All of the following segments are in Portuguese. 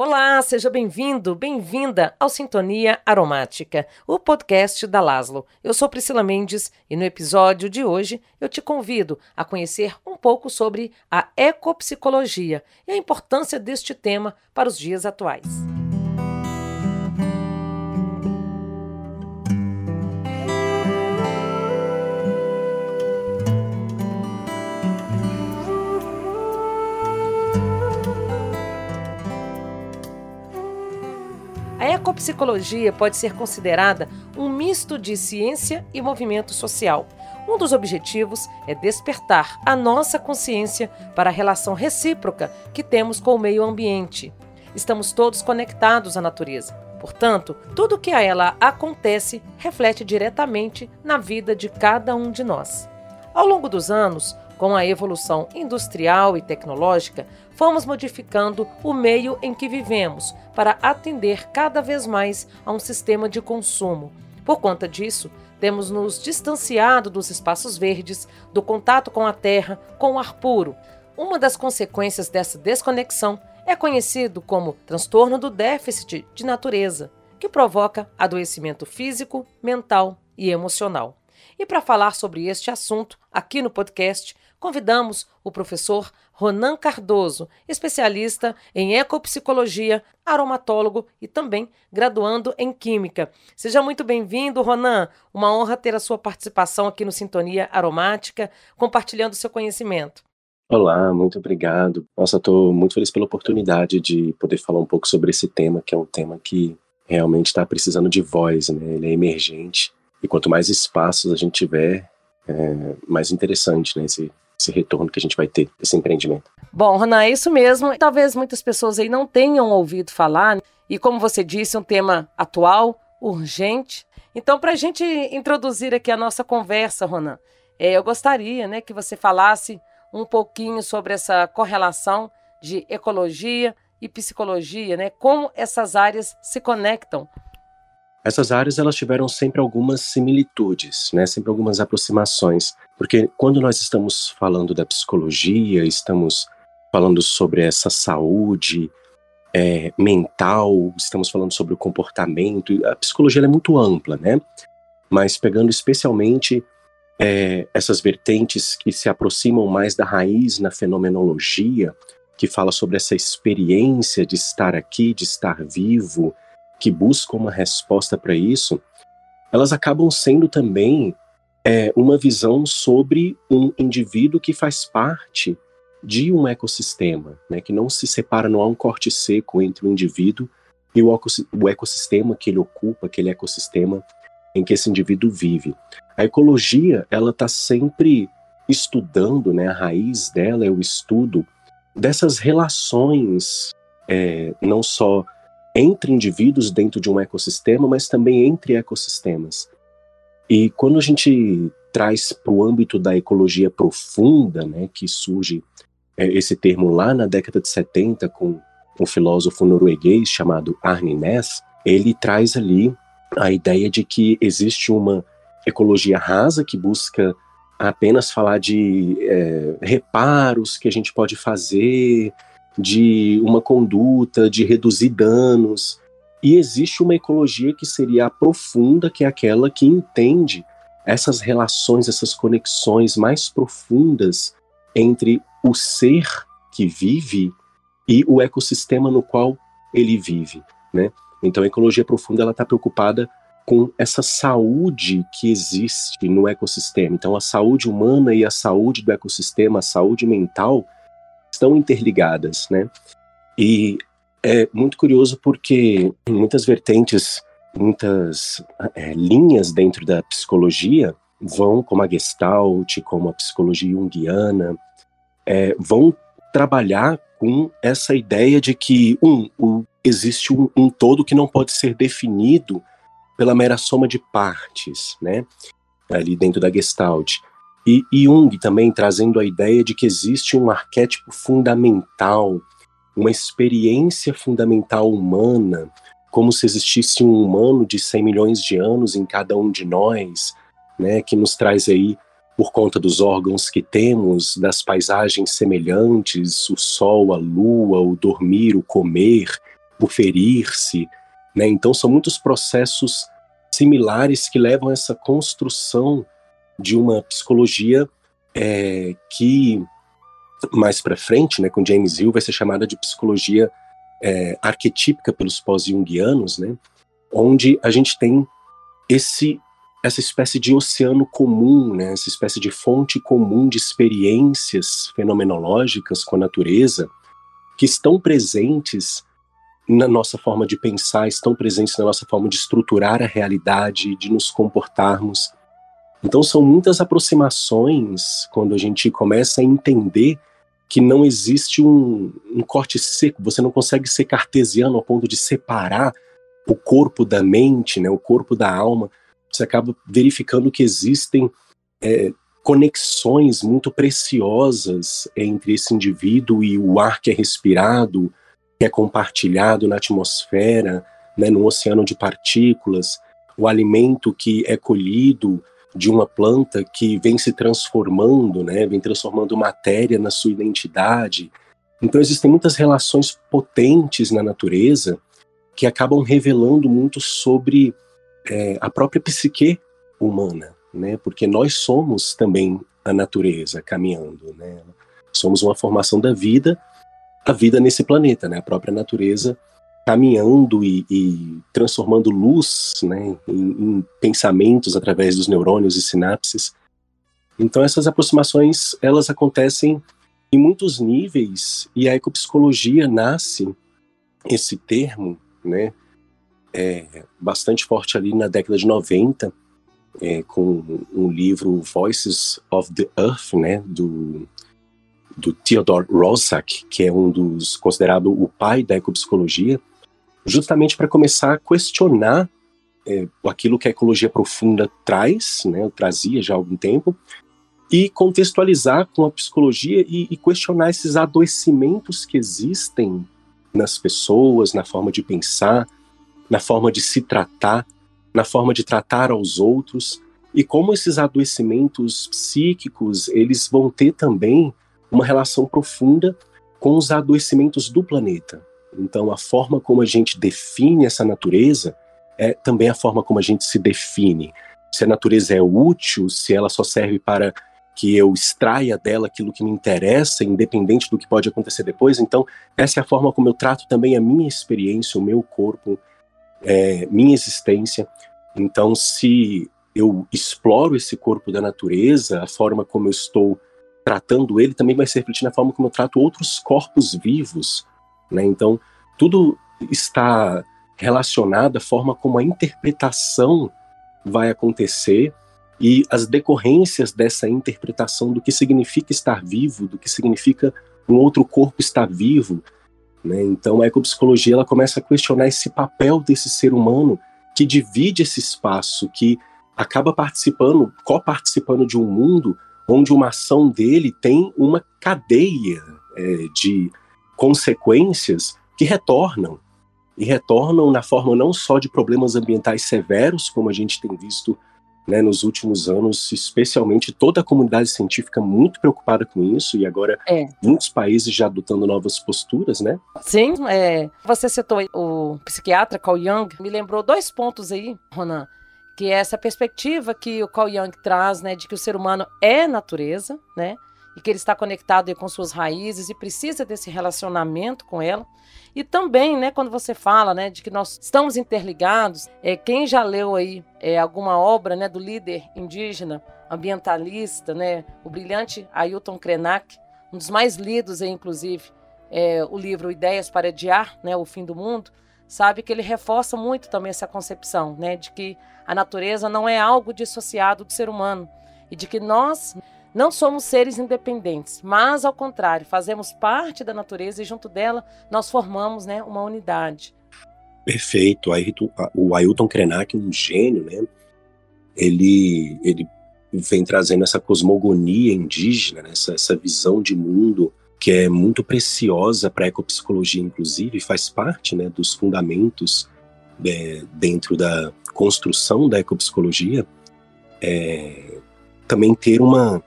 Olá, seja bem-vindo, bem-vinda ao Sintonia Aromática, o podcast da Laszlo. Eu sou Priscila Mendes e no episódio de hoje eu te convido a conhecer um pouco sobre a ecopsicologia e a importância deste tema para os dias atuais. A ecopsicologia pode ser considerada um misto de ciência e movimento social. Um dos objetivos é despertar a nossa consciência para a relação recíproca que temos com o meio ambiente. Estamos todos conectados à natureza. Portanto, tudo o que a ela acontece reflete diretamente na vida de cada um de nós. Ao longo dos anos, com a evolução industrial e tecnológica, fomos modificando o meio em que vivemos para atender cada vez mais a um sistema de consumo. Por conta disso, temos nos distanciado dos espaços verdes, do contato com a terra, com o ar puro. Uma das consequências dessa desconexão é conhecido como transtorno do déficit de natureza, que provoca adoecimento físico, mental e emocional. E para falar sobre este assunto, aqui no podcast, convidamos o professor Ronan Cardoso, especialista em ecopsicologia, aromatólogo e também graduando em Química. Seja muito bem-vindo, Ronan. Uma honra ter a sua participação aqui no Sintonia Aromática, compartilhando seu conhecimento. Olá, muito obrigado. Nossa, estou muito feliz pela oportunidade de poder falar um pouco sobre esse tema, que é um tema que realmente está precisando de voz, né? Ele é emergente e quanto mais espaços a gente tiver, é mais interessante, né? Esse, esse retorno que a gente vai ter, esse empreendimento. Bom, Ronan, é isso mesmo. Talvez muitas pessoas aí não tenham ouvido falar, e como você disse, um tema atual, urgente. Então, para a gente introduzir aqui a nossa conversa, Ronan, é, eu gostaria né, que você falasse um pouquinho sobre essa correlação de ecologia e psicologia, né? Como essas áreas se conectam essas áreas elas tiveram sempre algumas similitudes, né? Sempre algumas aproximações, porque quando nós estamos falando da psicologia, estamos falando sobre essa saúde é, mental, estamos falando sobre o comportamento, a psicologia é muito ampla, né? Mas pegando especialmente é, essas vertentes que se aproximam mais da raiz na fenomenologia, que fala sobre essa experiência de estar aqui, de estar vivo, que buscam uma resposta para isso, elas acabam sendo também é, uma visão sobre um indivíduo que faz parte de um ecossistema, né, que não se separa, não há um corte seco entre o indivíduo e o, ecossistema que ele ocupa, aquele ecossistema em que esse indivíduo vive. A ecologia, ela está sempre estudando, né, a raiz dela é o estudo dessas relações, é, não só entre indivíduos dentro de um ecossistema, mas também entre ecossistemas. E quando a gente traz para o âmbito da ecologia profunda, né, que surge é, esse termo lá na década de 70 com um filósofo norueguês chamado Arne Næss, ele traz ali a ideia de que existe uma ecologia rasa que busca apenas falar de é, reparos que a gente pode fazer, de uma conduta, de reduzir danos. E existe uma ecologia que seria a profunda, que é aquela que entende essas relações, essas conexões mais profundas entre o ser que vive e o ecossistema no qual ele vive, né? Então a ecologia profunda ela está preocupada com essa saúde que existe no ecossistema. Então a saúde humana e a saúde do ecossistema, a saúde mental, estão interligadas, né? E é muito curioso porque muitas vertentes, muitas é, linhas dentro da psicologia vão, como a Gestalt, como a psicologia junguiana, é, vão trabalhar com essa ideia de que, um, um existe um, um todo que não pode ser definido pela mera soma de partes, né? Ali dentro da Gestalt. E Jung também trazendo a ideia de que existe um arquétipo fundamental, uma experiência fundamental humana, como se existisse um humano de 100 milhões de anos em cada um de nós, né, que nos traz aí, por conta dos órgãos que temos, das paisagens semelhantes, o sol, a lua, o dormir, o comer, por ferir-se, né? Então são muitos processos similares que levam a essa construção de uma psicologia é, que mais para frente, né, com James Hill, vai ser chamada de psicologia é, arquetípica pelos pós-jungianos, né, onde a gente tem esse essa espécie de oceano comum, né, essa espécie de fonte comum de experiências fenomenológicas com a natureza que estão presentes na nossa forma de pensar, estão presentes na nossa forma de estruturar a realidade, de nos comportarmos. Então são muitas aproximações quando a gente começa a entender que não existe um, um corte seco, você não consegue ser cartesiano ao ponto de separar o corpo da mente, né, o corpo da alma, você acaba verificando que existem é, conexões muito preciosas entre esse indivíduo e o ar que é respirado, que é compartilhado na atmosfera, né, no oceano de partículas, o alimento que é colhido de uma planta que vem se transformando, né, vem transformando matéria na sua identidade. Então existem muitas relações potentes na natureza que acabam revelando muito sobre é, a própria psique humana, né? Porque nós somos também a natureza caminhando, né? Somos uma formação da vida, a vida nesse planeta, né? A própria natureza caminhando e, e transformando luz, né? Em, em pensamentos através dos neurônios e sinapses. Então essas aproximações elas acontecem em muitos níveis e a ecopsicologia nasce esse termo, né? é, bastante forte ali na década de 90, é, com um livro Voices of the Earth, né, do, do Theodore Roszak, que é um dos considerado o pai da ecopsicologia, justamente para começar a questionar é, aquilo que a ecologia profunda traz, né, trazia já há algum tempo, e contextualizar com a psicologia e, e questionar esses adoecimentos que existem nas pessoas, na forma de pensar, na forma de se tratar, na forma de tratar aos outros e como esses adoecimentos psíquicos eles vão ter também uma relação profunda com os adoecimentos do planeta. Então, a forma como a gente define essa natureza é também a forma como a gente se define. Se a natureza é útil, se ela só serve para que eu extraia dela aquilo que me interessa, independente do que pode acontecer depois. Então, essa é a forma como eu trato também a minha experiência, o meu corpo, é, minha existência. Então, se eu exploro esse corpo da natureza, a forma como eu estou tratando ele também vai se refletir na forma como eu trato outros corpos vivos. Né? Então, tudo está relacionado à forma como a interpretação vai acontecer e as decorrências dessa interpretação do que significa estar vivo, do que significa um outro corpo estar vivo, né? Então a ecopsicologia ela começa a questionar esse papel desse ser humano que divide esse espaço, que acaba participando, co-participando de um mundo onde uma ação dele tem uma cadeia é, de consequências que retornam. E retornam na forma não só de problemas ambientais severos, como a gente tem visto né, nos últimos anos, especialmente toda a comunidade científica muito preocupada com isso, e agora é. muitos países já adotando novas posturas, né? Sim, é, você citou o psiquiatra Carl Jung, me lembrou dois pontos aí, Ronan, que é essa perspectiva que o Carl Jung traz, né, de que o ser humano é natureza, né, e que ele está conectado com suas raízes e precisa desse relacionamento com ela. E também, né, quando você fala, né, de que nós estamos interligados, é, quem já leu aí é, alguma obra, né, do líder indígena, ambientalista, né, o brilhante Ailton Krenak, um dos mais lidos aí, inclusive, é, o livro Ideias para Adiar, né, o fim do mundo, sabe que ele reforça muito também essa concepção, né, de que a natureza não é algo dissociado do ser humano e de que nós não somos seres independentes, mas ao contrário, fazemos parte da natureza e junto dela nós formamos né, uma unidade. Perfeito. O Ailton Krenak, um gênio, né? Ele, ele vem trazendo essa cosmogonia indígena, né? essa, essa visão de mundo que é muito preciosa para a ecopsicologia, inclusive, faz parte né, dos fundamentos é, dentro da construção da ecopsicologia. É, também ter uma,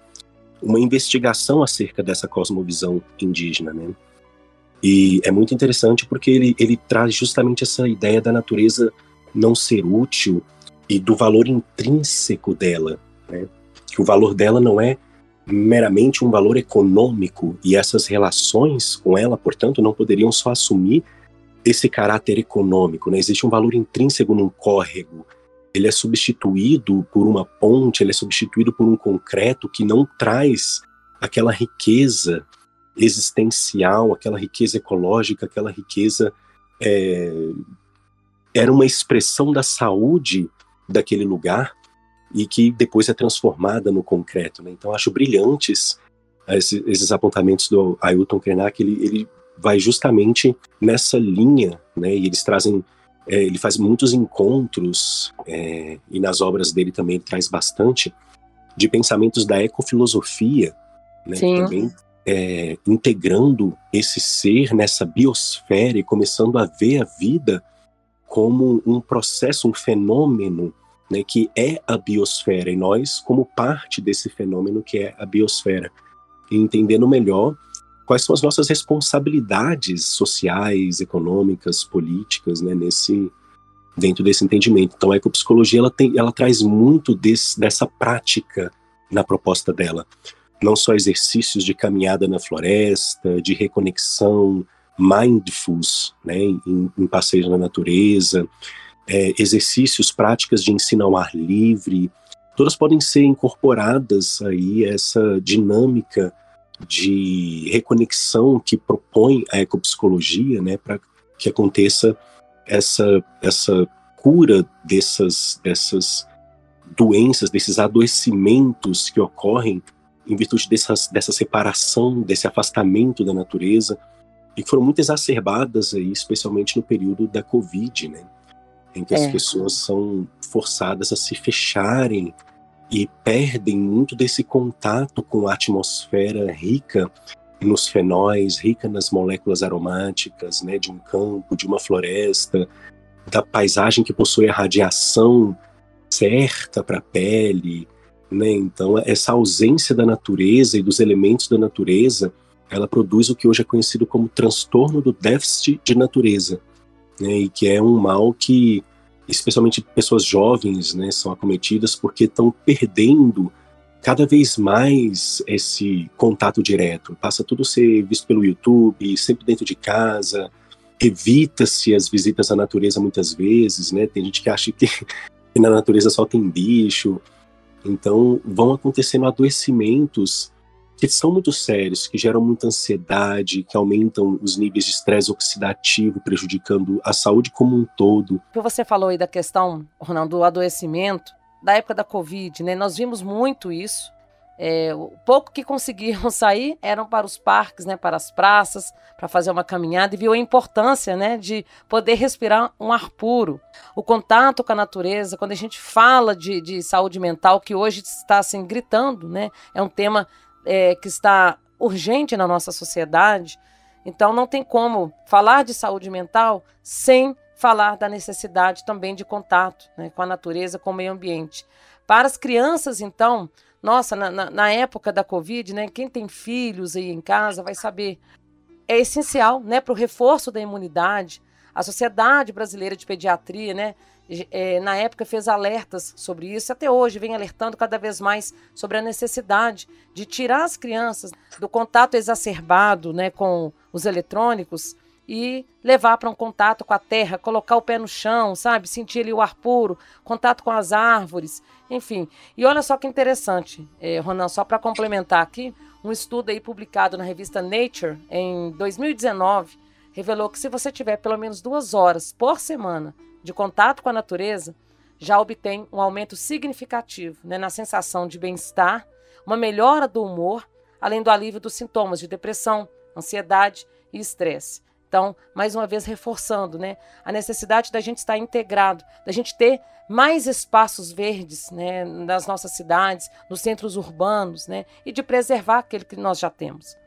uma investigação acerca dessa cosmovisão indígena, né? E é muito interessante porque ele, ele traz justamente essa ideia da natureza não ser útil e do valor intrínseco dela, né? que o valor dela não é meramente um valor econômico e essas relações com ela, portanto, não poderiam só assumir esse caráter econômico, né? Existe um valor intrínseco num córrego. Ele é substituído por uma ponte, ele é substituído por um concreto que não traz aquela riqueza existencial, aquela riqueza ecológica, aquela riqueza é, era uma expressão da saúde daquele lugar e que depois é transformada no concreto. Né? Então acho brilhantes esses, esses apontamentos do Ailton Krenak, ele, ele vai justamente nessa linha, né? E eles trazem, é, ele faz muitos encontros é, e nas obras dele também traz bastante de pensamentos da ecofilosofia, né? Sim. Também é, integrando esse ser nessa biosfera e começando a ver a vida como um processo, um fenômeno, né, que é a biosfera e nós como parte desse fenômeno que é a biosfera, e entendendo melhor quais são as nossas responsabilidades sociais, econômicas, políticas, né, nesse dentro desse entendimento. Então a ecopsicologia ela tem, ela traz muito desse, dessa prática na proposta dela, não só exercícios de caminhada na floresta, de reconexão, mindfulness, né, em, em passeios na natureza, é, exercícios, práticas de ensino ao ar livre, todas podem ser incorporadas aí essa dinâmica de reconexão que propõe a ecopsicologia, né, para que aconteça essa essa cura dessas dessas doenças, desses adoecimentos que ocorrem em virtude dessas, dessa separação, desse afastamento da natureza, e que foram muito exacerbadas aí, especialmente no período da Covid, né? Em que é. as pessoas são forçadas a se fecharem e perdem muito desse contato com a atmosfera rica nos fenóis, rica nas moléculas aromáticas, né, de um campo, de uma floresta, da paisagem que possui a radiação certa para a pele, né? Então essa ausência da natureza e dos elementos da natureza, ela produz o que hoje é conhecido como transtorno do déficit de natureza, né? E que é um mal que especialmente pessoas jovens, né, são acometidas porque estão perdendo cada vez mais esse contato direto. Passa tudo a ser visto pelo YouTube, sempre dentro de casa. Evita-se as visitas à natureza muitas vezes, né? Tem gente que acha que, na natureza só tem bicho. Então vão acontecendo adoecimentos que são muito sérios, que geram muita ansiedade, que aumentam os níveis de estresse oxidativo, prejudicando a saúde como um todo. Você falou aí da questão, Ronaldo, do adoecimento, da época da Covid, né? Nós vimos muito isso. É, o pouco que conseguiam sair eram para os parques, né, para as praças, para fazer uma caminhada e viu a importância né, de poder respirar um ar puro. O contato com a natureza, quando a gente fala de, de saúde mental, que hoje está assim, gritando, né, é um tema é, que está urgente na nossa sociedade. Então, não tem como falar de saúde mental sem falar da necessidade também de contato né, com a natureza, com o meio ambiente. Para as crianças, então, nossa, na, na, na, época da Covid, né, quem tem filhos aí em casa vai saber, é essencial né, para o reforço da imunidade. A Sociedade Brasileira de Pediatria, né, é, na época fez alertas sobre isso, até hoje vem alertando cada vez mais sobre a necessidade de tirar as crianças do contato exacerbado né, com os eletrônicos e levar para um contato com a terra, colocar o pé no chão, sabe? Sentir ali o ar puro, contato com as árvores, enfim. E olha só que interessante, é, Ronan, só para complementar aqui, um estudo aí publicado na revista Nature em 2019 revelou que se você tiver pelo menos duas horas por semana de contato com a natureza, já obtém um aumento significativo né, na sensação de bem-estar, uma melhora do humor, além do alívio dos sintomas de depressão, ansiedade e estresse. Então, mais uma vez reforçando, né, a necessidade da gente estar integrado, da gente ter mais espaços verdes, né, nas nossas cidades, nos centros urbanos, né, e de preservar aquele que nós já temos.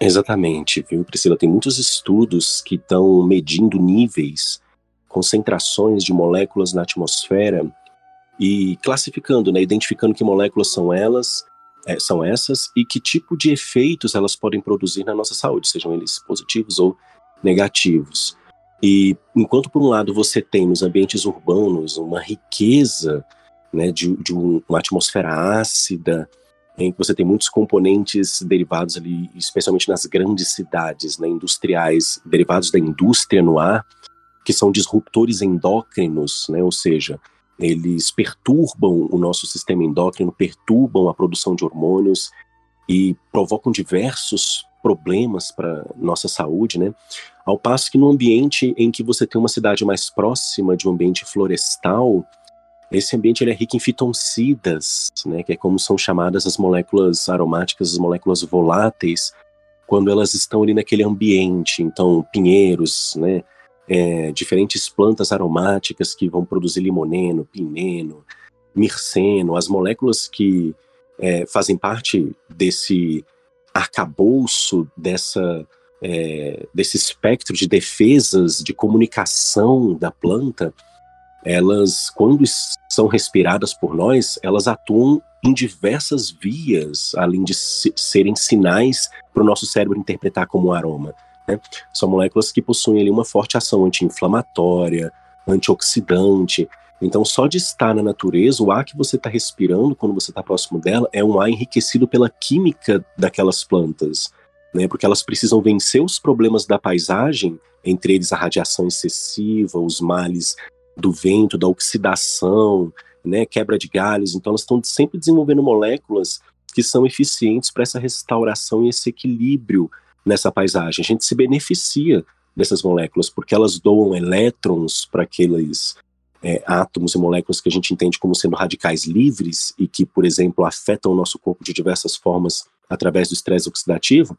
Exatamente, viu, Priscila? Tem muitos estudos que estão medindo níveis concentrações de moléculas na atmosfera e classificando, né, identificando que moléculas são elas, é, são essas e que tipo de efeitos elas podem produzir na nossa saúde, sejam eles positivos ou negativos. E enquanto por um lado você tem nos ambientes urbanos uma riqueza né, de, de um, uma atmosfera ácida, em que você tem muitos componentes derivados ali, especialmente nas grandes cidades, né, industriais, derivados da indústria no ar, que são disruptores endócrinos, né, ou seja, eles perturbam o nosso sistema endócrino, perturbam a produção de hormônios e provocam diversos problemas para nossa saúde, né? Ao passo que no ambiente em que você tem uma cidade mais próxima de um ambiente florestal, esse ambiente ele é rico em fitoncidas, né, que é como são chamadas as moléculas aromáticas, as moléculas voláteis, quando elas estão ali naquele ambiente. Então, pinheiros, né, é, diferentes plantas aromáticas que vão produzir limoneno, pineno, mirceno, as moléculas que é, fazem parte desse arcabouço, dessa, é, desse espectro de defesas, de comunicação da planta, elas, quando são respiradas por nós, elas atuam em diversas vias, além de serem sinais para o nosso cérebro interpretar como aroma. Né? São moléculas que possuem ali uma forte ação anti-inflamatória, antioxidante. Então, só de estar na natureza, o ar que você está respirando quando você está próximo dela é um ar enriquecido pela química daquelas plantas, né? Porque elas precisam vencer os problemas da paisagem, entre eles a radiação excessiva, os males do vento, da oxidação, né, quebra de galhos. Então, elas estão sempre desenvolvendo moléculas que são eficientes para essa restauração e esse equilíbrio nessa paisagem. A gente se beneficia dessas moléculas porque elas doam elétrons para aqueles é, átomos e moléculas que a gente entende como sendo radicais livres e que, por exemplo, afetam o nosso corpo de diversas formas através do estresse oxidativo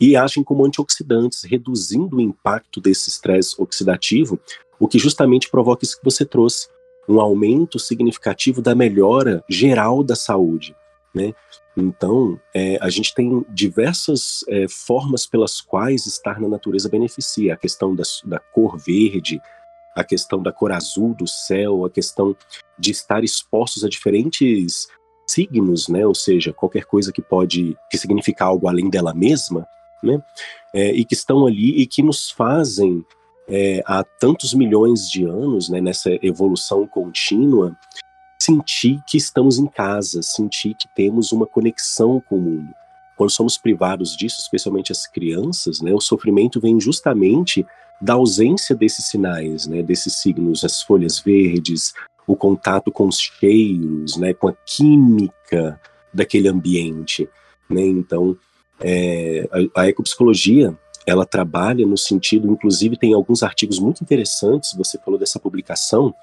e agem como antioxidantes, reduzindo o impacto desse estresse oxidativo o que justamente provoca isso que você trouxe, um aumento significativo da melhora geral da saúde, né? Então, é, a gente tem diversas é, formas pelas quais estar na natureza beneficia. A questão da, da, cor verde, a questão da cor azul do céu, a questão de estar expostos a diferentes signos, né? Ou seja, qualquer coisa que pode que significar algo além dela mesma, né? É, e que estão ali e que nos fazem é, há tantos milhões de anos, né, nessa evolução contínua, sentir que estamos em casa, sentir que temos uma conexão com o mundo. Quando somos privados disso, especialmente as crianças, né, o sofrimento vem justamente da ausência desses sinais, né, desses signos, as folhas verdes, o contato com os cheiros, né, com a química daquele ambiente. Né? Então, é, a, a ecopsicologia ela trabalha no sentido, inclusive tem alguns artigos muito interessantes, você falou dessa publicação,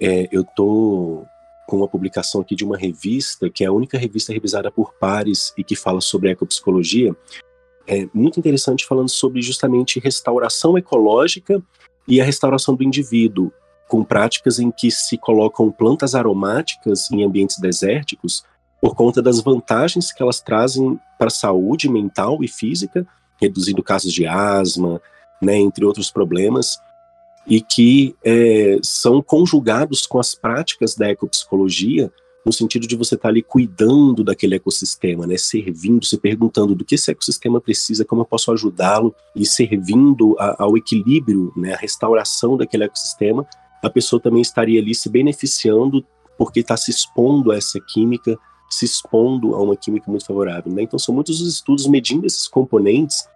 é, eu estou com uma publicação aqui de uma revista, que é a única revista revisada por pares e que fala sobre ecopsicologia, é muito interessante falando sobre justamente restauração ecológica e a restauração do indivíduo, com práticas em que se colocam plantas aromáticas em ambientes desérticos por conta das vantagens que elas trazem para a saúde mental e física, reduzindo casos de asma, né, entre outros problemas, e que é, são conjugados com as práticas da ecopsicologia, no sentido de você estar tá ali cuidando daquele ecossistema, né, servindo, se perguntando do que esse ecossistema precisa, como eu posso ajudá-lo, e servindo a, ao equilíbrio, né, a restauração daquele ecossistema, a pessoa também estaria ali se beneficiando porque está se expondo a essa química se expondo a uma química muito favorável. Né? Então, são muitos os estudos medindo esses componentes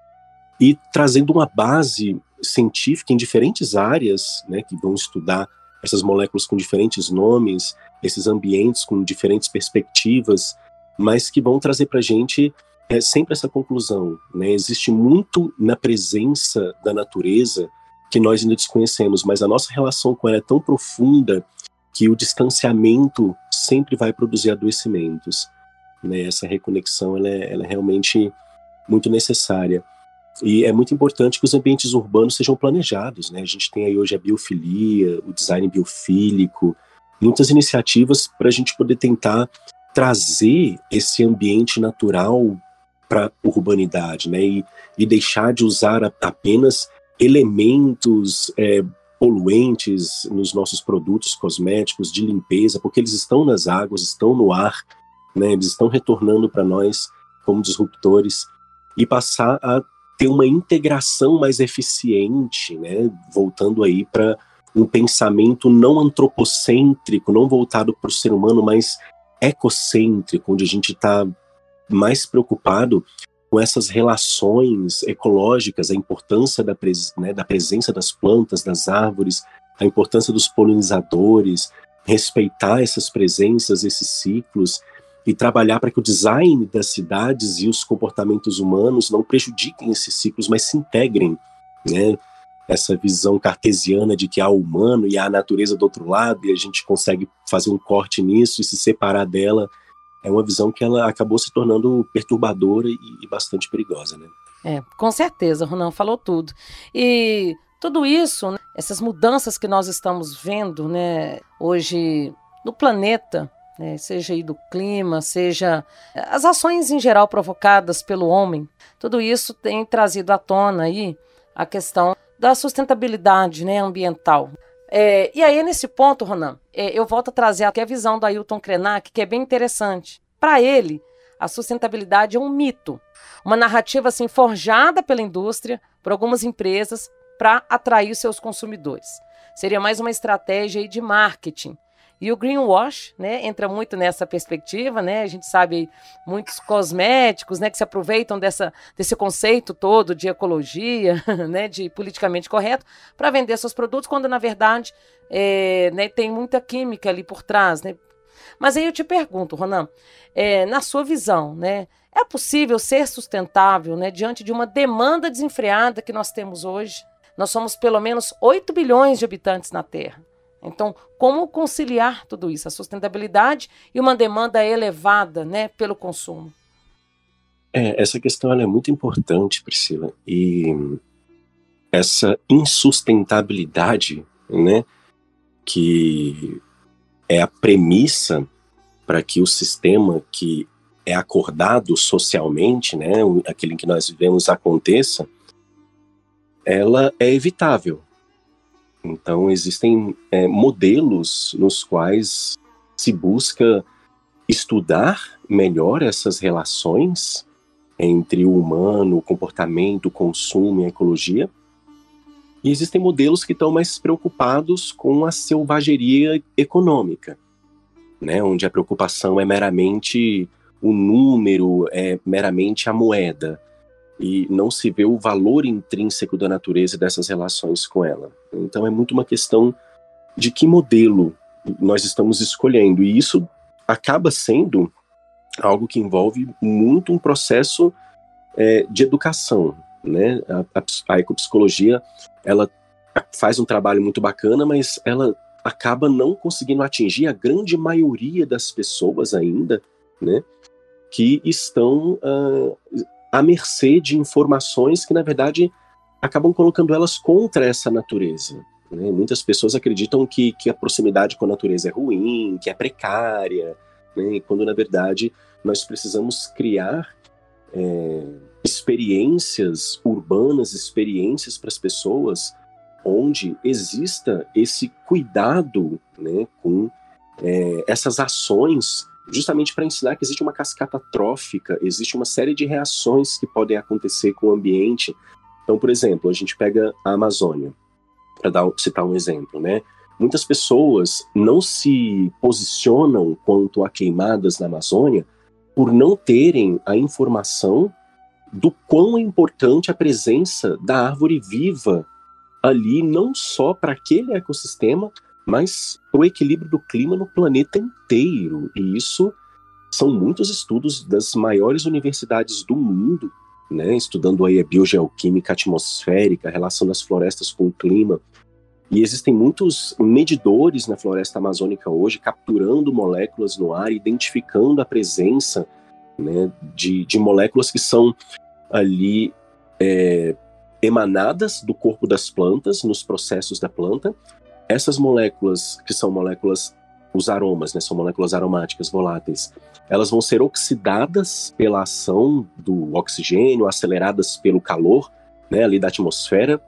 e trazendo uma base científica em diferentes áreas, né, que vão estudar essas moléculas com diferentes nomes, esses ambientes com diferentes perspectivas, mas que vão trazer para a gente é, sempre essa conclusão. Né? Existe muito na presença da natureza que nós ainda desconhecemos, mas a nossa relação com ela é tão profunda que o distanciamento sempre vai produzir adoecimentos. Né? Essa reconexão ela é, ela é realmente muito necessária. E é muito importante que os ambientes urbanos sejam planejados. Né? A gente tem aí hoje a biofilia, o design biofílico, muitas iniciativas para a gente poder tentar trazer esse ambiente natural para a urbanidade, né? E, e, deixar de usar apenas elementos é, poluentes nos nossos produtos cosméticos de limpeza, porque eles estão nas águas, estão no ar, né? Eles estão retornando para nós como disruptores e passar a ter uma integração mais eficiente, né? Voltando aí para um pensamento não antropocêntrico, não voltado para o ser humano, mas ecocêntrico, onde a gente está mais preocupado com essas relações ecológicas, a importância da, pres né, da presença das plantas, das árvores, a importância dos polinizadores, respeitar essas presenças, esses ciclos e trabalhar para que o design das cidades e os comportamentos humanos não prejudiquem esses ciclos, mas se integrem, né? Essa visão cartesiana de que há o humano e há a natureza do outro lado e a gente consegue fazer um corte nisso e se separar dela é uma visão que ela acabou se tornando perturbadora e, e bastante perigosa, né? É, com certeza, Ronan falou tudo. E tudo isso, né, essas mudanças que nós estamos vendo, né, hoje no planeta, né, seja aí do clima, seja as ações em geral provocadas pelo homem, tudo isso tem trazido à tona aí a questão da sustentabilidade né, ambiental. É, e aí, nesse ponto, Ronan, é, eu volto a trazer aqui a visão do Ailton Krenak, que é bem interessante. Para ele, a sustentabilidade é um mito, uma narrativa assim forjada pela indústria, por algumas empresas, para atrair seus consumidores. Seria mais uma estratégia de marketing e o greenwash, né, entra muito nessa perspectiva, né? A gente sabe muitos cosméticos, né, que se aproveitam dessa, desse conceito todo de ecologia, né, de politicamente correto, para vender seus produtos, quando na verdade é, né, tem muita química ali por trás, né? Mas aí eu te pergunto, Ronan, é, na sua visão, né, é possível ser sustentável, né, diante de uma demanda desenfreada que nós temos hoje? Nós somos pelo menos 8 bilhões de habitantes na Terra. Então, como conciliar tudo isso, a sustentabilidade e uma demanda elevada, né, pelo consumo? É, essa questão é muito importante, Priscila, e essa insustentabilidade, né, que é a premissa para que o sistema que é acordado socialmente, né, aquele em que nós vivemos aconteça, ela é evitável, então, existem é, modelos nos quais se busca estudar melhor essas relações entre o humano, o comportamento, o consumo e a ecologia. E existem modelos que estão mais preocupados com a selvageria econômica, né, onde a preocupação é meramente o número, é meramente a moeda e não se vê o valor intrínseco da natureza e dessas relações com ela. Então é muito uma questão de que modelo nós estamos escolhendo, e isso acaba sendo algo que envolve muito um processo é, de educação. Né? A, a, a ecopsicologia ela faz um trabalho muito bacana, mas ela acaba não conseguindo atingir a grande maioria das pessoas ainda, né, que estão uh, à mercê de informações que, na verdade, acabam colocando elas contra essa natureza. Né? Muitas pessoas acreditam que, que a proximidade com a natureza é ruim, que é precária, né? quando, na verdade, nós precisamos criar é, experiências urbanas, experiências para as pessoas, onde exista esse cuidado né, com é, essas ações justamente para ensinar que existe uma cascata trófica, existe uma série de reações que podem acontecer com o ambiente. Então, por exemplo, a gente pega a Amazônia, para citar um exemplo, né? Muitas pessoas não se posicionam quanto a queimadas na Amazônia por não terem a informação do quão é importante a presença da árvore viva ali, não só para aquele ecossistema, mas para o equilíbrio do clima no planeta inteiro. E isso são muitos estudos das maiores universidades do mundo, né, estudando aí a biogeoquímica atmosférica, a relação das florestas com o clima. E existem muitos medidores na floresta amazônica hoje, capturando moléculas no ar, identificando a presença né, de, de moléculas que são ali é, emanadas do corpo das plantas, nos processos da planta, essas moléculas, que são moléculas, os aromas, né, são moléculas aromáticas voláteis, elas vão ser oxidadas pela ação do oxigênio, aceleradas pelo calor, né, ali da atmosfera,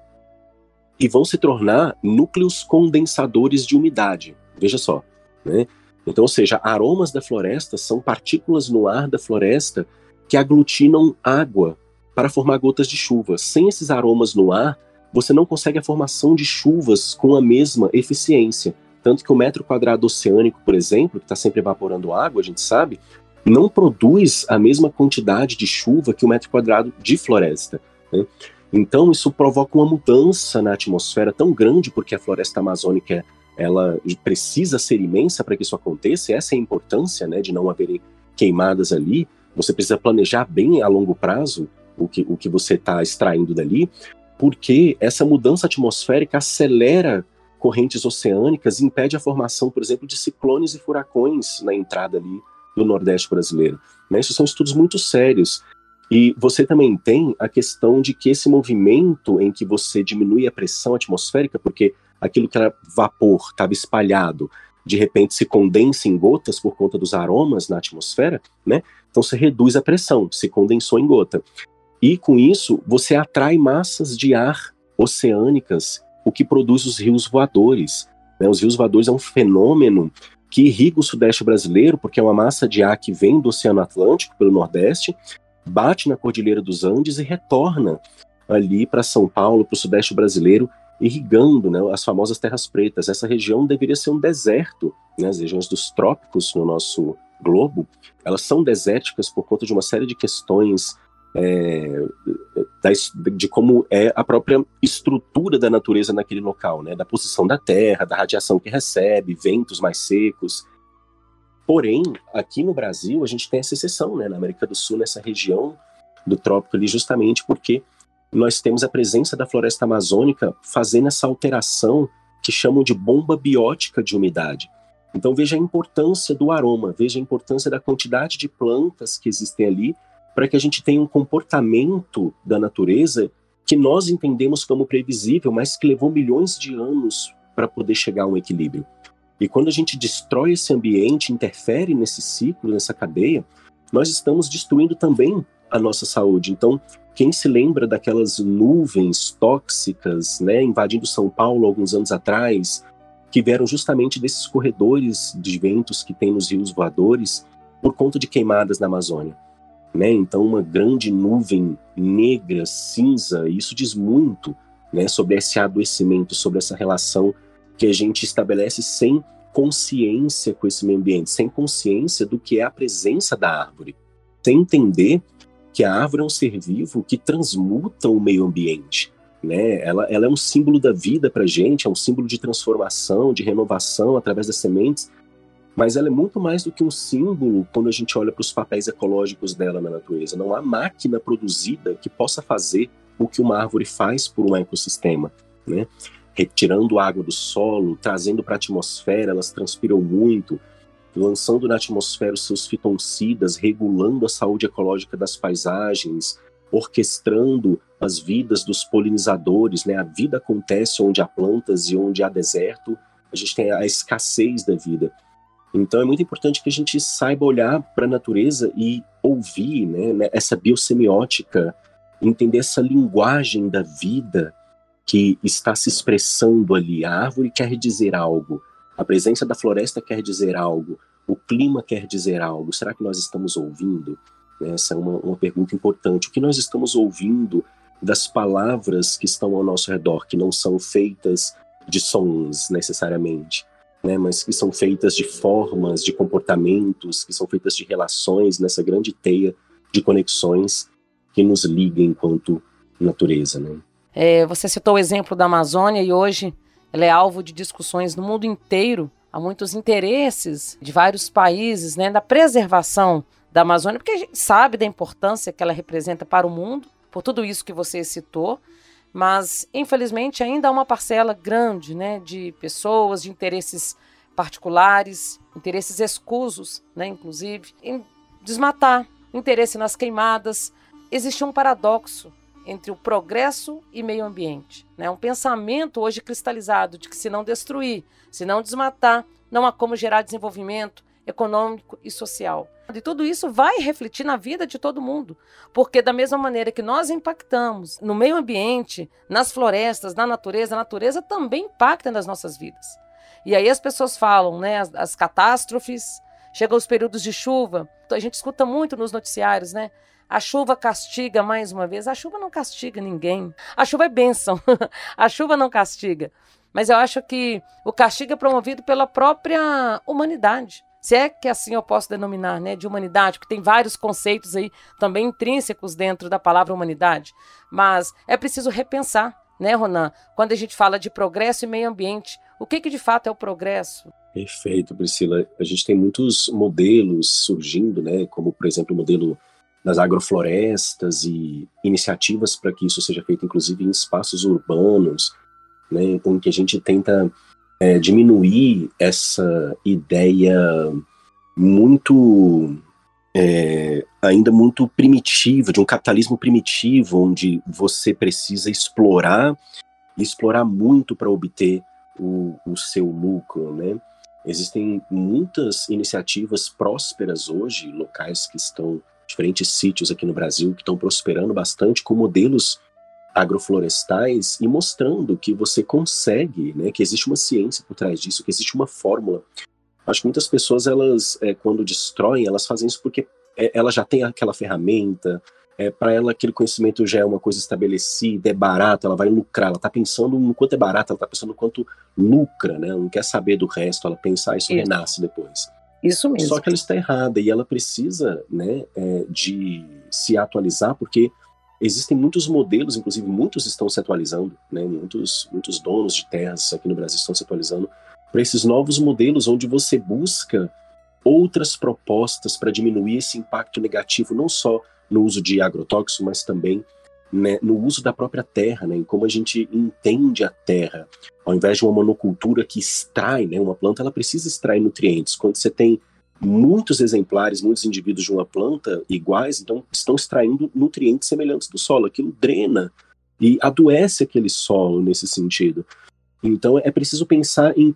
e vão se tornar núcleos condensadores de umidade. Veja só, né? Então, ou seja, aromas da floresta são partículas no ar da floresta que aglutinam água para formar gotas de chuva. Sem esses aromas no ar, você não consegue a formação de chuvas com a mesma eficiência. Tanto que o metro quadrado oceânico, por exemplo, que está sempre evaporando água, a gente sabe, não produz a mesma quantidade de chuva que o metro quadrado de floresta. Né? Então, isso provoca uma mudança na atmosfera tão grande, porque a floresta amazônica ela precisa ser imensa para que isso aconteça, e essa é a importância né, de não haverem queimadas ali. Você precisa planejar bem a longo prazo o que, o que você está extraindo dali, porque essa mudança atmosférica acelera correntes oceânicas e impede a formação, por exemplo, de ciclones e furacões na entrada ali do Nordeste brasileiro. Né? Isso são estudos muito sérios. E você também tem a questão de que esse movimento em que você diminui a pressão atmosférica, porque aquilo que era vapor estava espalhado, de repente se condensa em gotas por conta dos aromas na atmosfera, né? Então você reduz a pressão, se condensou em gota. E com isso, você atrai massas de ar oceânicas, o que produz os rios voadores. Né? Os rios voadores é um fenômeno que irriga o sudeste brasileiro, porque é uma massa de ar que vem do Oceano Atlântico, pelo Nordeste, bate na Cordilheira dos Andes e retorna ali para São Paulo, para o sudeste brasileiro, irrigando né, as famosas terras pretas. Essa região deveria ser um deserto, né, as regiões dos trópicos no nosso globo, elas são desérticas por conta de uma série de questões é, de como é a própria estrutura da natureza naquele local, né? Da posição da terra, da radiação que recebe, ventos mais secos. Porém, aqui no Brasil, a gente tem essa exceção, né? Na América do Sul, nessa região do trópico ali, justamente porque nós temos a presença da floresta amazônica fazendo essa alteração que chamam de bomba biótica de umidade. Então veja a importância do aroma, veja a importância da quantidade de plantas que existem ali para que a gente tenha um comportamento da natureza que nós entendemos como previsível, mas que levou milhões de anos para poder chegar a um equilíbrio. E quando a gente destrói esse ambiente, interfere nesse ciclo, nessa cadeia, nós estamos destruindo também a nossa saúde. Então, quem se lembra daquelas nuvens tóxicas, né, invadindo São Paulo alguns anos atrás, que vieram justamente desses corredores de ventos que tem nos rios voadores por conta de queimadas na Amazônia né? Então uma grande nuvem negra, cinza, isso diz muito, né, sobre esse adoecimento, sobre essa relação que a gente estabelece sem consciência com esse meio ambiente, sem consciência do que é a presença da árvore, sem entender que a árvore é um ser vivo que transmuta o meio ambiente. Né? Ela, ela é um símbolo da vida para gente, é um símbolo de transformação, de renovação através das sementes, mas ela é muito mais do que um símbolo quando a gente olha para os papéis ecológicos dela na natureza. Não há máquina produzida que possa fazer o que uma árvore faz por um ecossistema, né? Retirando água do solo, trazendo para a atmosfera, elas transpiram muito, lançando na atmosfera os seus fitoncidas, regulando a saúde ecológica das paisagens, orquestrando as vidas dos polinizadores, né? A vida acontece onde há plantas e onde há deserto, a gente tem a escassez da vida. Então é muito importante que a gente saiba olhar para a natureza e ouvir né, né, essa biosemiótica, entender essa linguagem da vida que está se expressando ali. A árvore quer dizer algo, a presença da floresta quer dizer algo, o clima quer dizer algo. Será que nós estamos ouvindo? Essa é uma, uma pergunta importante. O que nós estamos ouvindo das palavras que estão ao nosso redor, que não são feitas de sons necessariamente? Né, mas que são feitas de formas, de comportamentos, que são feitas de relações nessa grande teia de conexões que nos liga enquanto natureza. Né? É, você citou o exemplo da Amazônia e hoje ela é alvo de discussões no mundo inteiro. Há muitos interesses de vários países né, da preservação da Amazônia, porque a gente sabe da importância que ela representa para o mundo, por tudo isso que você citou, mas infelizmente ainda há uma parcela grande né, de pessoas, de interesses particulares, interesses escusos, né, inclusive, em desmatar, interesse nas queimadas. Existe um paradoxo entre o progresso e meio ambiente. Né? Um pensamento hoje cristalizado de que se não destruir, se não desmatar, não há como gerar desenvolvimento econômico e social. E tudo isso vai refletir na vida de todo mundo, porque da mesma maneira que nós impactamos no meio ambiente, nas florestas, na natureza, a natureza também impacta nas nossas vidas. E aí as pessoas falam, né, as, as catástrofes, chegam os períodos de chuva. A gente escuta muito nos noticiários, né? A chuva castiga mais uma vez. A chuva não castiga ninguém. A chuva é bênção. a chuva não castiga. Mas eu acho que o castigo é promovido pela própria humanidade. Se é que assim eu posso denominar, né, de humanidade, porque tem vários conceitos aí também intrínsecos dentro da palavra humanidade. Mas é preciso repensar, né, Ronan, quando a gente fala de progresso e meio ambiente. O que, que de fato é o progresso? Perfeito, Priscila. A gente tem muitos modelos surgindo, né, como por exemplo o modelo das agroflorestas e iniciativas para que isso seja feito, inclusive em espaços urbanos, né, em que a gente tenta é, diminuir essa ideia muito é, ainda muito primitiva, de um capitalismo primitivo, onde você precisa explorar explorar muito para obter o, o seu lucro, né? Existem muitas iniciativas prósperas hoje, locais que estão, diferentes sítios aqui no Brasil, que estão prosperando bastante com modelos agroflorestais e mostrando que você consegue, né, que existe uma ciência por trás disso, que existe uma fórmula. Acho que muitas pessoas, elas, é, quando destroem, elas fazem isso porque é, ela já tem aquela ferramenta, é, para ela aquele conhecimento já é uma coisa estabelecida, é barato, ela vai lucrar, ela está pensando no quanto é barato, ela está pensando no quanto lucra, né? Não quer saber do resto, ela pensa, ah, isso, isso. renasce depois. Isso mesmo. Só que ela está errada e ela precisa, né, é, de se atualizar, porque existem muitos modelos, inclusive muitos estão se atualizando, né? Muitos, muitos donos de terras aqui no Brasil estão se atualizando para esses novos modelos onde você busca outras propostas para diminuir esse impacto negativo, não só no uso de agrotóxicos, mas também né, no uso da própria terra, né, em como a gente entende a terra. Ao invés de uma monocultura que extrai, né, uma planta ela precisa extrair nutrientes. Quando você tem muitos exemplares, muitos indivíduos de uma planta iguais, então estão extraindo nutrientes semelhantes do solo. Aquilo drena e adoece aquele solo nesse sentido. Então é preciso pensar em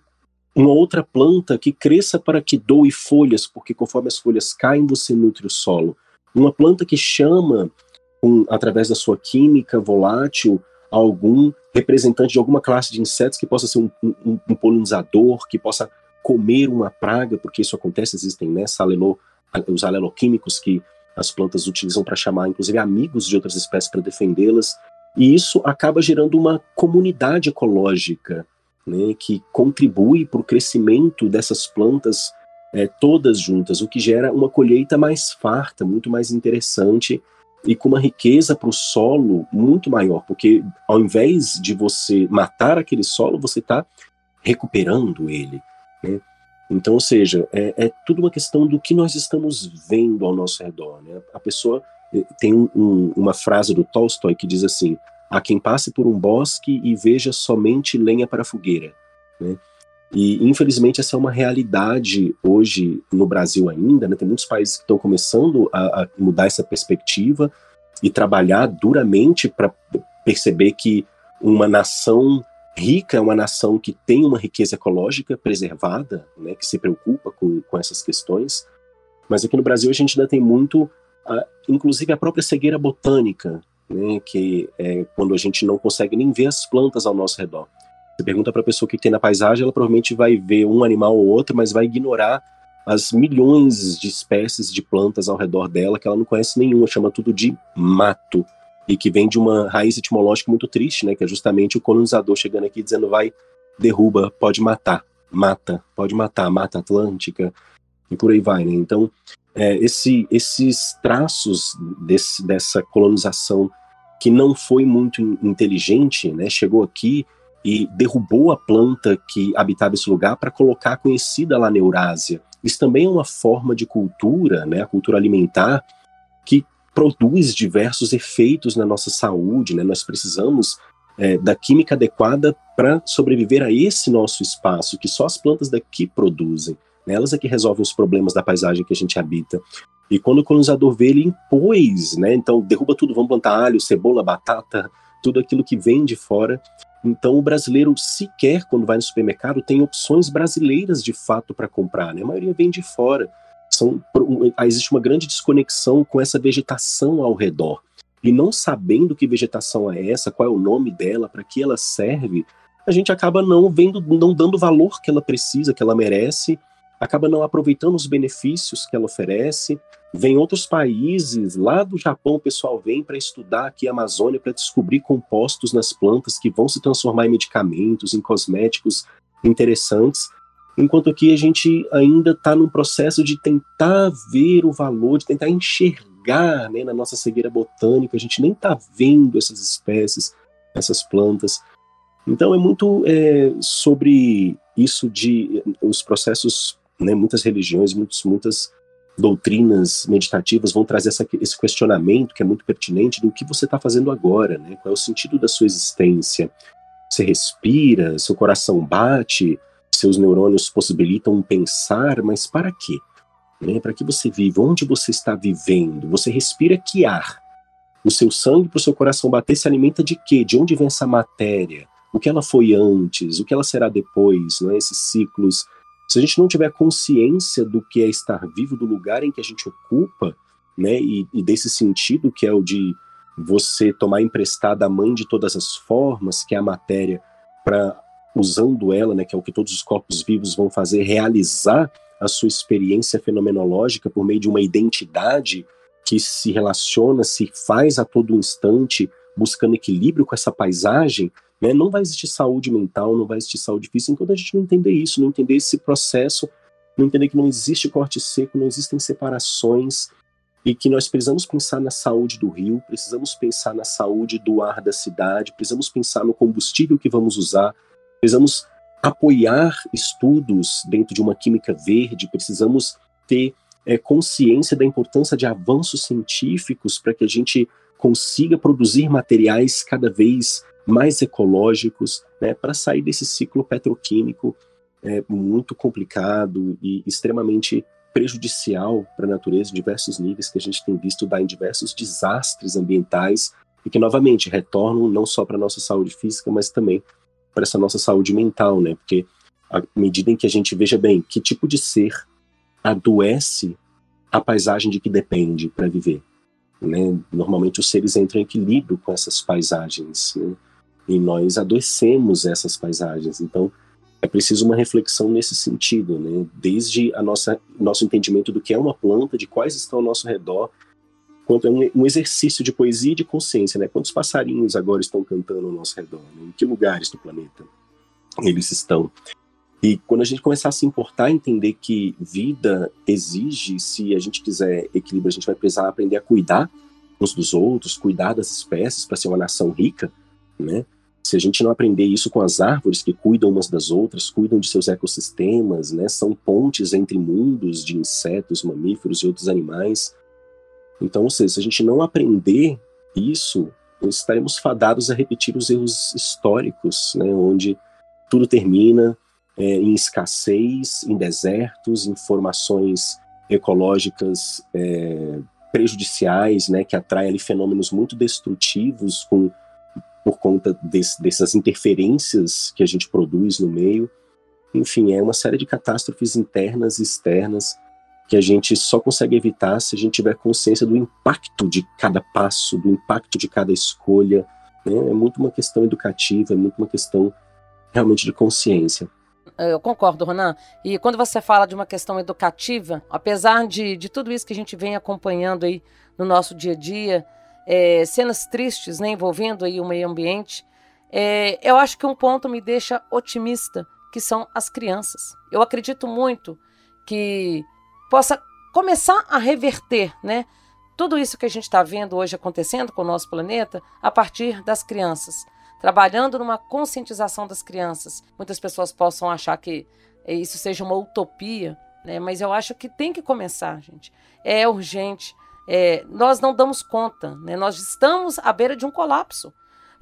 uma outra planta que cresça para que doe folhas, porque conforme as folhas caem, você nutre o solo. Uma planta que chama, um, através da sua química volátil, algum representante de alguma classe de insetos que possa ser um, um, um polinizador, que possa comer uma praga, porque isso acontece, existem né, salelo, os aleloquímicos que as plantas utilizam para chamar, inclusive, amigos de outras espécies para defendê-las, e isso acaba gerando uma comunidade ecológica né, que contribui para o crescimento dessas plantas é, todas juntas, o que gera uma colheita mais farta, muito mais interessante e com uma riqueza para o solo muito maior, porque ao invés de você matar aquele solo, você está recuperando ele. Né? Então, ou seja, é, é, tudo uma questão do que nós estamos vendo ao nosso redor. Né? A pessoa eh, tem um, um, uma frase do Tolstói que diz assim: há quem passe por um bosque e veja somente lenha para fogueira. Né? E, infelizmente, essa é uma realidade hoje no Brasil ainda. Né? Tem muitos países que estão começando a, a mudar essa perspectiva e trabalhar duramente para perceber que uma nação rica é uma nação que tem uma riqueza ecológica preservada, né, que se preocupa com, com essas questões. Mas aqui no Brasil a gente ainda tem muito, inclusive a própria cegueira botânica, né, que é quando a gente não consegue nem ver as plantas ao nosso redor. Você pergunta para a pessoa o que tem na paisagem, ela provavelmente vai ver um animal ou outro, mas vai ignorar as milhões de espécies de plantas ao redor dela que ela não conhece nenhuma, chama tudo de mato. E que vem de uma raiz etimológica muito triste, né? Que é justamente o colonizador chegando aqui dizendo vai, derruba, pode matar, mata, pode matar, mata atlântica, e por aí vai, né? Então, é, esse, esses traços desse, dessa colonização que não foi muito inteligente, né? Chegou aqui e derrubou a planta que habitava esse lugar para colocar a conhecida lá na Eurásia. Isso também é uma forma de cultura, né, a cultura alimentar, que produz diversos efeitos na nossa saúde. Né? Nós precisamos é, da química adequada para sobreviver a esse nosso espaço, que só as plantas daqui produzem. Né? Elas é que resolvem os problemas da paisagem que a gente habita. E quando o colonizador vê, ele impôs, né? Então derruba tudo, vamos plantar alho, cebola, batata, tudo aquilo que vem de fora. Então, o brasileiro sequer, quando vai no supermercado, tem opções brasileiras de fato para comprar. Né? A maioria vem de fora. São, existe uma grande desconexão com essa vegetação ao redor. E não sabendo que vegetação é essa, qual é o nome dela, para que ela serve, a gente acaba não vendo, não dando valor que ela precisa, que ela merece, acaba não aproveitando os benefícios que ela oferece. Vem outros países, lá do Japão, o pessoal vem para estudar aqui a Amazônia, para descobrir compostos nas plantas que vão se transformar em medicamentos, em cosméticos interessantes. Enquanto aqui a gente ainda está num processo de tentar ver o valor, de tentar enxergar né, na nossa cegueira botânica, a gente nem está vendo essas espécies, essas plantas. Então é muito é, sobre isso de os processos, né, muitas religiões, muitos, muitas doutrinas meditativas vão trazer essa, esse questionamento que é muito pertinente do que você está fazendo agora, né? Qual é o sentido da sua existência? Você respira, seu coração bate, seus neurônios possibilitam pensar, mas para quê? Né? Para que você vive? Onde você está vivendo? Você respira que ar? O seu sangue para o seu coração bater se alimenta de quê? De onde vem essa matéria? O que ela foi antes? O que ela será depois? Não é? Esses ciclos se a gente não tiver consciência do que é estar vivo, do lugar em que a gente ocupa, né, e, e desse sentido que é o de você tomar emprestada a mãe de todas as formas, que é a matéria, para usando ela, né, que é o que todos os corpos vivos vão fazer, realizar a sua experiência fenomenológica por meio de uma identidade que se relaciona, se faz a todo instante, buscando equilíbrio com essa paisagem, né? Não vai existir saúde mental, não vai existir saúde física enquanto a gente não entender isso, não entender esse processo, não entender que não existe corte seco, não existem separações e que nós precisamos pensar na saúde do rio, precisamos pensar na saúde do ar da cidade, precisamos pensar no combustível que vamos usar, precisamos apoiar estudos dentro de uma química verde, precisamos ter é, consciência da importância de avanços científicos para que a gente consiga produzir materiais cada vez mais ecológicos, né, para sair desse ciclo petroquímico é, muito complicado e extremamente prejudicial para a natureza em diversos níveis que a gente tem visto dar em diversos desastres ambientais e que novamente retornam não só para a nossa saúde física, mas também para essa nossa saúde mental, né? Porque à medida em que a gente veja bem que tipo de ser adoece a paisagem de que depende para viver, né? Normalmente os seres entram em equilíbrio com essas paisagens, né? e nós adoecemos essas paisagens. Então, é preciso uma reflexão nesse sentido, né? Desde a nossa nosso entendimento do que é uma planta, de quais estão ao nosso redor, quanto é um, um exercício de poesia e de consciência, né? Quantos passarinhos agora estão cantando ao nosso redor? Né? Em que lugares do planeta eles estão? E quando a gente começar a se importar, entender que vida exige, se a gente quiser equilíbrio, a gente vai precisar aprender a cuidar uns dos outros, cuidar das espécies para ser uma nação rica, né? Se a gente não aprender isso com as árvores que cuidam umas das outras, cuidam de seus ecossistemas, né, são pontes entre mundos de insetos, mamíferos e outros animais. Então, ou seja, se a gente não aprender isso, estaremos fadados a repetir os erros históricos, né, onde tudo termina é, em escassez, em desertos, em formações ecológicas é, prejudiciais, né, que atraem ali fenômenos muito destrutivos com por conta desse, dessas interferências que a gente produz no meio. Enfim, é uma série de catástrofes internas e externas que a gente só consegue evitar se a gente tiver consciência do impacto de cada passo, do impacto de cada escolha. Né? É muito uma questão educativa, é muito uma questão realmente de consciência. Eu concordo, Ronan. E quando você fala de uma questão educativa, apesar de, de tudo isso que a gente vem acompanhando aí no nosso dia a dia, é, cenas tristes né, envolvendo aí o meio ambiente, é, eu acho que um ponto me deixa otimista, que são as crianças. Eu acredito muito que possa começar a reverter né, tudo isso que a gente está vendo hoje acontecendo com o nosso planeta a partir das crianças. Trabalhando numa conscientização das crianças. Muitas pessoas possam achar que isso seja uma utopia, né? mas eu acho que tem que começar, gente. É urgente é, nós não damos conta, né? nós estamos à beira de um colapso.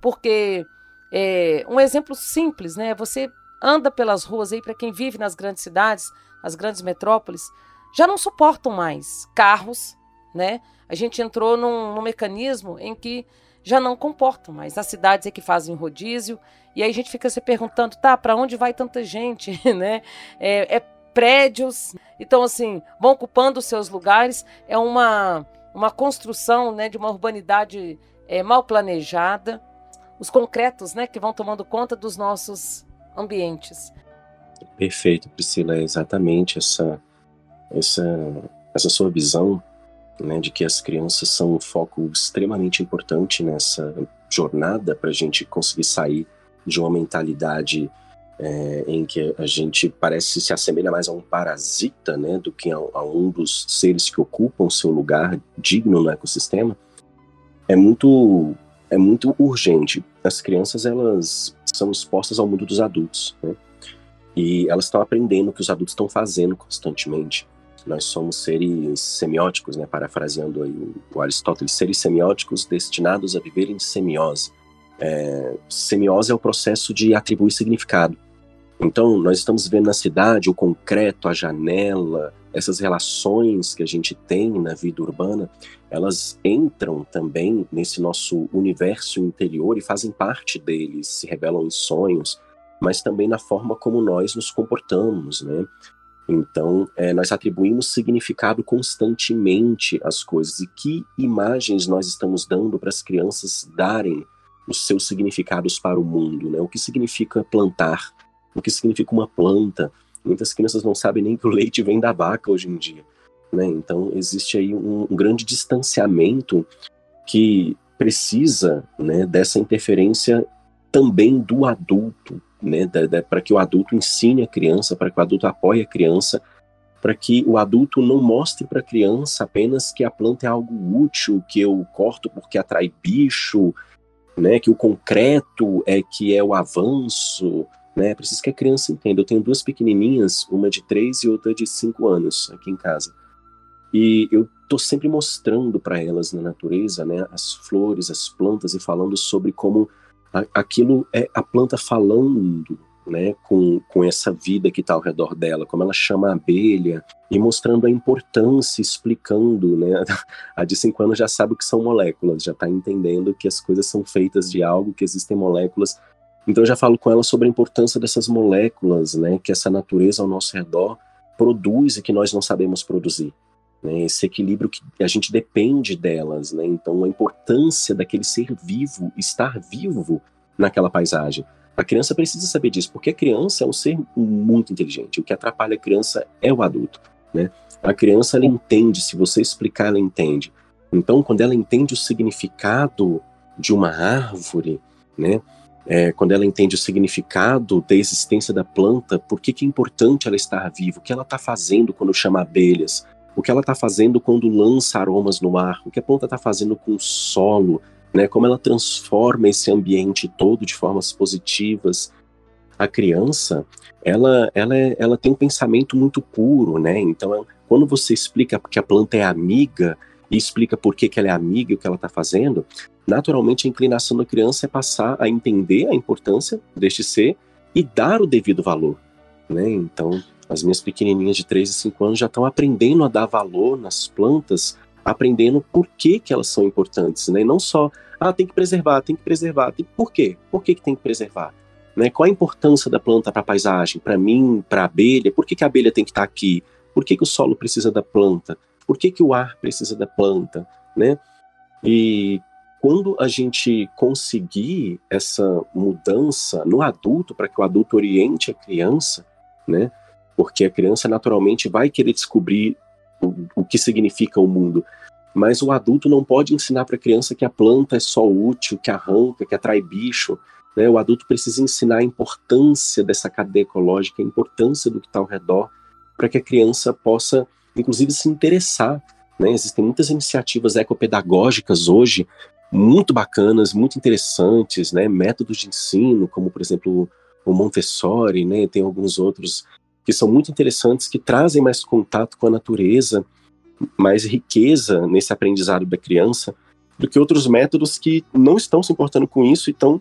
Porque é, um exemplo simples, né? Você anda pelas ruas aí, para quem vive nas grandes cidades, as grandes metrópoles, já não suportam mais carros, né? A gente entrou num, num mecanismo em que já não comportam mais. As cidades é que fazem rodízio, e aí a gente fica se perguntando, tá, para onde vai tanta gente, né? É, é prédios, então assim, vão ocupando seus lugares, é uma uma construção né, de uma urbanidade é, mal planejada. os concretos, né, que vão tomando conta dos nossos ambientes. Perfeito, Priscila, é exatamente essa essa essa sua visão, né, de que as crianças são um foco extremamente importante nessa jornada para a gente conseguir sair de uma mentalidade é, em que a gente parece se assemelha mais a um parasita, né, do que a, a um dos seres que ocupam seu lugar digno no ecossistema, é muito é muito urgente. As crianças elas são expostas ao mundo dos adultos, né? E elas estão aprendendo o que os adultos estão fazendo constantemente. Nós somos seres semióticos, né? Parafraseando aí o, Aristóteles, seres semióticos destinados a viver em semiose. É, semiose é o processo de atribuir significado. Então, nós estamos vendo na cidade o concreto, a janela, essas relações que a gente tem na vida urbana, elas entram também nesse nosso universo interior e fazem parte deles, se revelam em sonhos, mas também na forma como nós nos comportamos, né? Então, é, nós atribuímos significado constantemente às coisas. E que imagens nós estamos dando para as crianças darem os seus significados para o mundo, né? O que significa plantar? o que significa uma planta. Muitas crianças não sabem nem que o leite vem da vaca hoje em dia. Né? Então, existe aí um, um grande distanciamento que precisa né, dessa interferência também do adulto, né, para que o adulto ensine a criança, para que o adulto apoie a criança, para que o adulto não mostre para a criança apenas que a planta é algo útil, que eu corto porque atrai bicho, né, que o concreto é que é o avanço, né? Preciso que a criança entenda. Eu tenho duas pequenininhas, uma de três e outra de cinco anos aqui em casa. E eu tô sempre mostrando para elas na natureza, né, as flores, as plantas e falando sobre como aquilo é a planta falando, né, com, com essa vida que está ao redor dela, como ela chama a abelha e mostrando a importância, explicando, né, a de cinco anos já sabe o que são moléculas, já está entendendo que as coisas são feitas de algo, que existem moléculas então eu já falo com ela sobre a importância dessas moléculas, né, que essa natureza ao nosso redor produz e que nós não sabemos produzir. Né, esse equilíbrio que a gente depende delas, né, então a importância daquele ser vivo, estar vivo naquela paisagem. A criança precisa saber disso, porque a criança é um ser muito inteligente. O que atrapalha a criança é o adulto, né? A criança ela entende, se você explicar, ela entende. Então, quando ela entende o significado de uma árvore, né? é, quando ela entende o significado da existência da planta, por que, que é importante ela estar viva, o que ela está fazendo quando chama abelhas, o que ela está fazendo quando lança aromas no ar, o que a planta está fazendo com o solo, né, como ela transforma esse ambiente todo de formas positivas. A criança, ela, ela, é, ela tem um pensamento muito puro, né? Então, quando você explica que a planta é amiga e explica por que, que ela é amiga e o que ela está fazendo, naturalmente a inclinação da criança é passar a entender a importância deste ser e dar o devido valor. Né? Então, as minhas pequenininhas de 3 e 5 anos já estão aprendendo a dar valor nas plantas, aprendendo por que, que elas são importantes, né? E não só, ah, tem que preservar, tem que preservar. Tem... Por quê? Por que, que tem que preservar? Né? Qual a importância da planta para a paisagem, para mim, para a abelha? Por que, que a abelha tem que estar tá aqui? Por que, que o solo precisa da planta? Por que, que o ar precisa da planta? Né? E quando a gente conseguir essa mudança no adulto, para que o adulto oriente a criança, né? Porque a criança naturalmente vai querer descobrir o, o que significa o mundo. Mas o adulto não pode ensinar para a criança que a planta é só útil, que arranca, que atrai bicho. Né? O adulto precisa ensinar a importância dessa cadeia ecológica, a importância do que está ao redor, para que a criança possa, inclusive, se interessar. Né? Existem muitas iniciativas ecopedagógicas hoje muito bacanas, muito interessantes, né? Métodos de ensino, como por exemplo o Montessori, né? Tem alguns outros que são muito interessantes, que trazem mais contato com a natureza, mais riqueza nesse aprendizado da criança, do que outros métodos que não estão se importando com isso e estão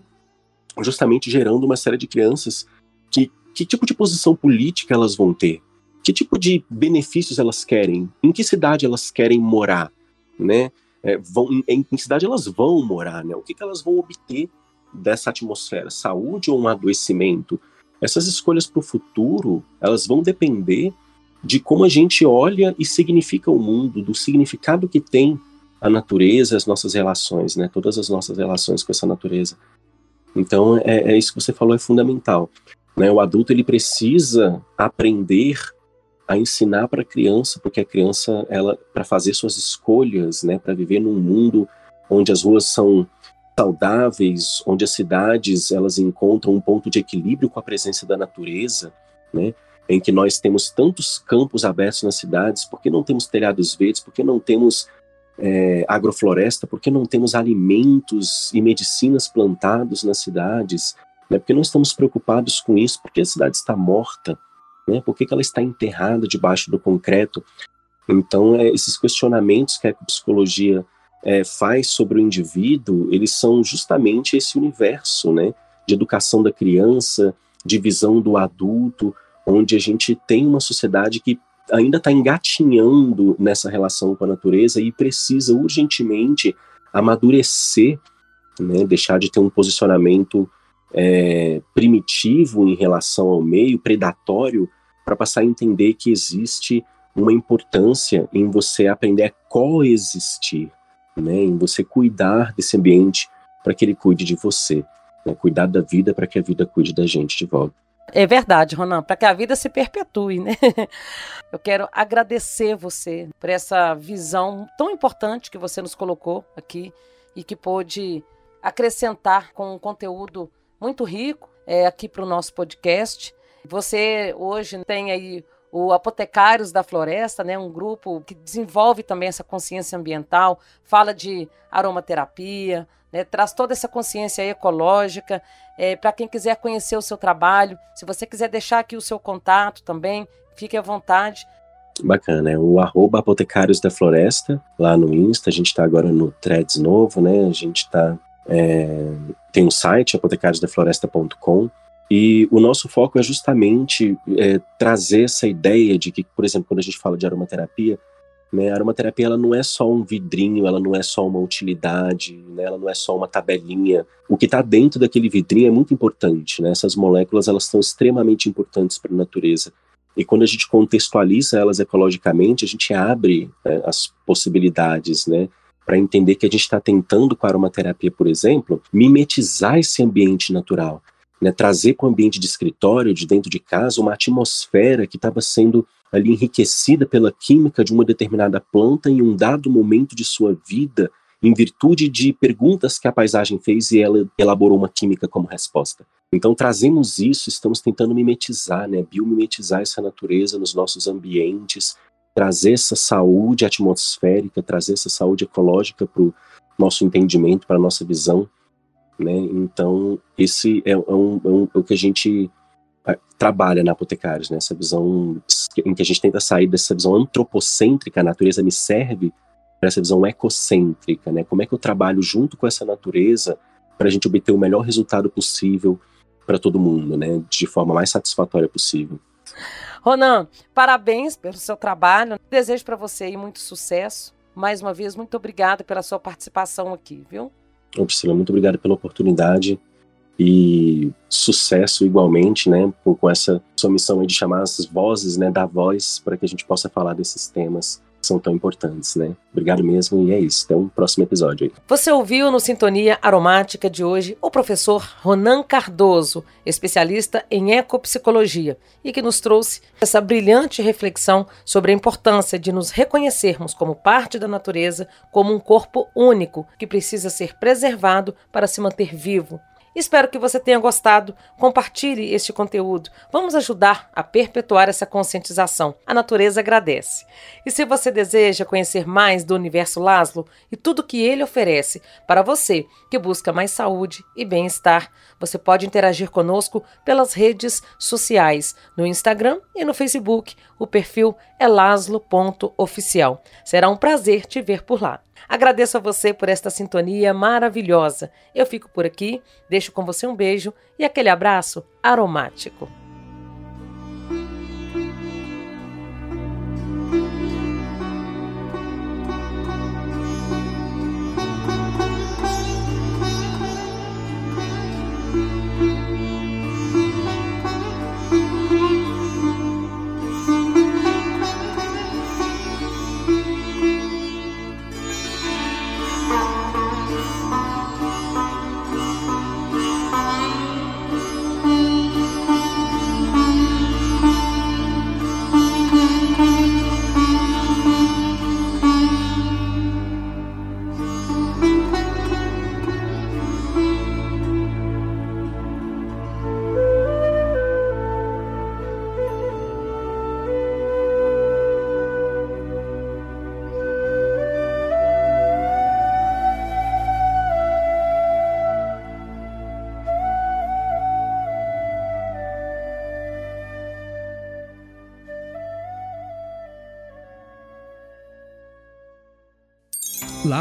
justamente gerando uma série de crianças que que tipo de posição política elas vão ter? Que tipo de benefícios elas querem? Em que cidade elas querem morar? Né? é, vão, em, em cidade elas vão morar, né? O que, que elas vão obter dessa atmosfera? Saúde ou um adoecimento? Essas escolhas para o futuro, elas vão depender de como a gente olha e significa o mundo, do significado que tem a natureza, as nossas relações, né? Todas as nossas relações com essa natureza. Então, é, é isso que você falou, é fundamental. Né? O adulto ele precisa aprender a ensinar para a criança, porque a criança, ela, para fazer suas escolhas, né, para viver num mundo onde as ruas são saudáveis, onde as cidades elas encontram um ponto de equilíbrio com a presença da natureza, né, em que nós temos tantos campos abertos nas cidades, porque não temos telhados verdes, porque não temos é, agrofloresta, porque não temos alimentos e medicinas plantados nas cidades, né, porque não estamos preocupados com isso, porque a cidade está morta, né, por que, ela está enterrada debaixo do concreto. Então, é, esses questionamentos que a psicologia é, faz sobre o indivíduo, eles são justamente esse universo, né, de educação da criança, de visão do adulto, onde a gente tem uma sociedade que ainda está engatinhando nessa relação com a natureza e precisa urgentemente amadurecer, né, deixar de ter um posicionamento é, primitivo em relação ao meio, predatório, para passar a entender que existe uma importância em você aprender a coexistir, né, em você cuidar desse ambiente para que ele cuide de você, né, cuidar da vida para que a vida cuide da gente de volta. É verdade, Ronan, para que a vida se perpetue, né? Eu quero agradecer você por essa visão tão importante que você nos colocou aqui e que pôde acrescentar com um conteúdo muito rico é, aqui para o nosso podcast. Você hoje tem aí o Apotecários da Floresta, né, um grupo que desenvolve também essa consciência ambiental, fala de aromaterapia, né, traz toda essa consciência ecológica. É, Para quem quiser conhecer o seu trabalho, se você quiser deixar aqui o seu contato também, fique à vontade. Bacana, é o arroba Apotecários da Floresta, lá no Insta, a gente está agora no Threads novo, né? A gente tá, é, tem um site, apotecariosdafloresta.com, e o nosso foco é justamente é, trazer essa ideia de que, por exemplo, quando a gente fala de aromaterapia, né, a aromaterapia ela não é só um vidrinho, ela não é só uma utilidade, né, ela não é só uma tabelinha. O que está dentro daquele vidrinho é muito importante. Né, essas moléculas elas são extremamente importantes para a natureza. E quando a gente contextualiza elas ecologicamente, a gente abre né, as possibilidades, né? Para entender que a gente está tentando com a aromaterapia, por exemplo, mimetizar esse ambiente natural né, trazer para o ambiente de escritório, de dentro de casa, uma atmosfera que estava sendo ali enriquecida pela química de uma determinada planta em um dado momento de sua vida, em virtude de perguntas que a paisagem fez e ela elaborou uma química como resposta. Então trazemos isso, estamos tentando mimetizar, né, biomimetizar essa natureza nos nossos ambientes, trazer essa saúde atmosférica, trazer essa saúde ecológica para o nosso entendimento, para a nossa visão né? Então, esse é, é, um, é, um, é o que a gente trabalha na Apotecários, né? essa visão em que a gente tenta sair dessa visão antropocêntrica, a natureza me serve, para essa visão ecocêntrica, né? Como é que eu trabalho junto com essa natureza para a gente obter o melhor resultado possível para todo mundo, né? De forma mais satisfatória possível. Ronan, parabéns pelo seu trabalho. Desejo para você muito sucesso. Mais uma vez, muito obrigada pela sua participação aqui, viu? Priscila, muito obrigado pela oportunidade e sucesso igualmente, né, com, com essa sua missão de chamar as vozes, né, da voz para que a gente possa falar desses temas são tão importantes, né? Obrigado mesmo e é isso. Até um próximo episódio aí. Você ouviu no Sintonia Aromática de hoje o professor Ronan Cardoso, especialista em ecopsicologia, e que nos trouxe essa brilhante reflexão sobre a importância de nos reconhecermos como parte da natureza, como um corpo único que precisa ser preservado para se manter vivo Espero que você tenha gostado. Compartilhe este conteúdo. Vamos ajudar a perpetuar essa conscientização. A natureza agradece. E se você deseja conhecer mais do universo Laszlo e tudo que ele oferece para você que busca mais saúde e bem-estar, você pode interagir conosco pelas redes sociais, no Instagram e no Facebook. O perfil é laslo.oficial. Será um prazer te ver por lá. Agradeço a você por esta sintonia maravilhosa. Eu fico por aqui, deixo com você um beijo e aquele abraço aromático.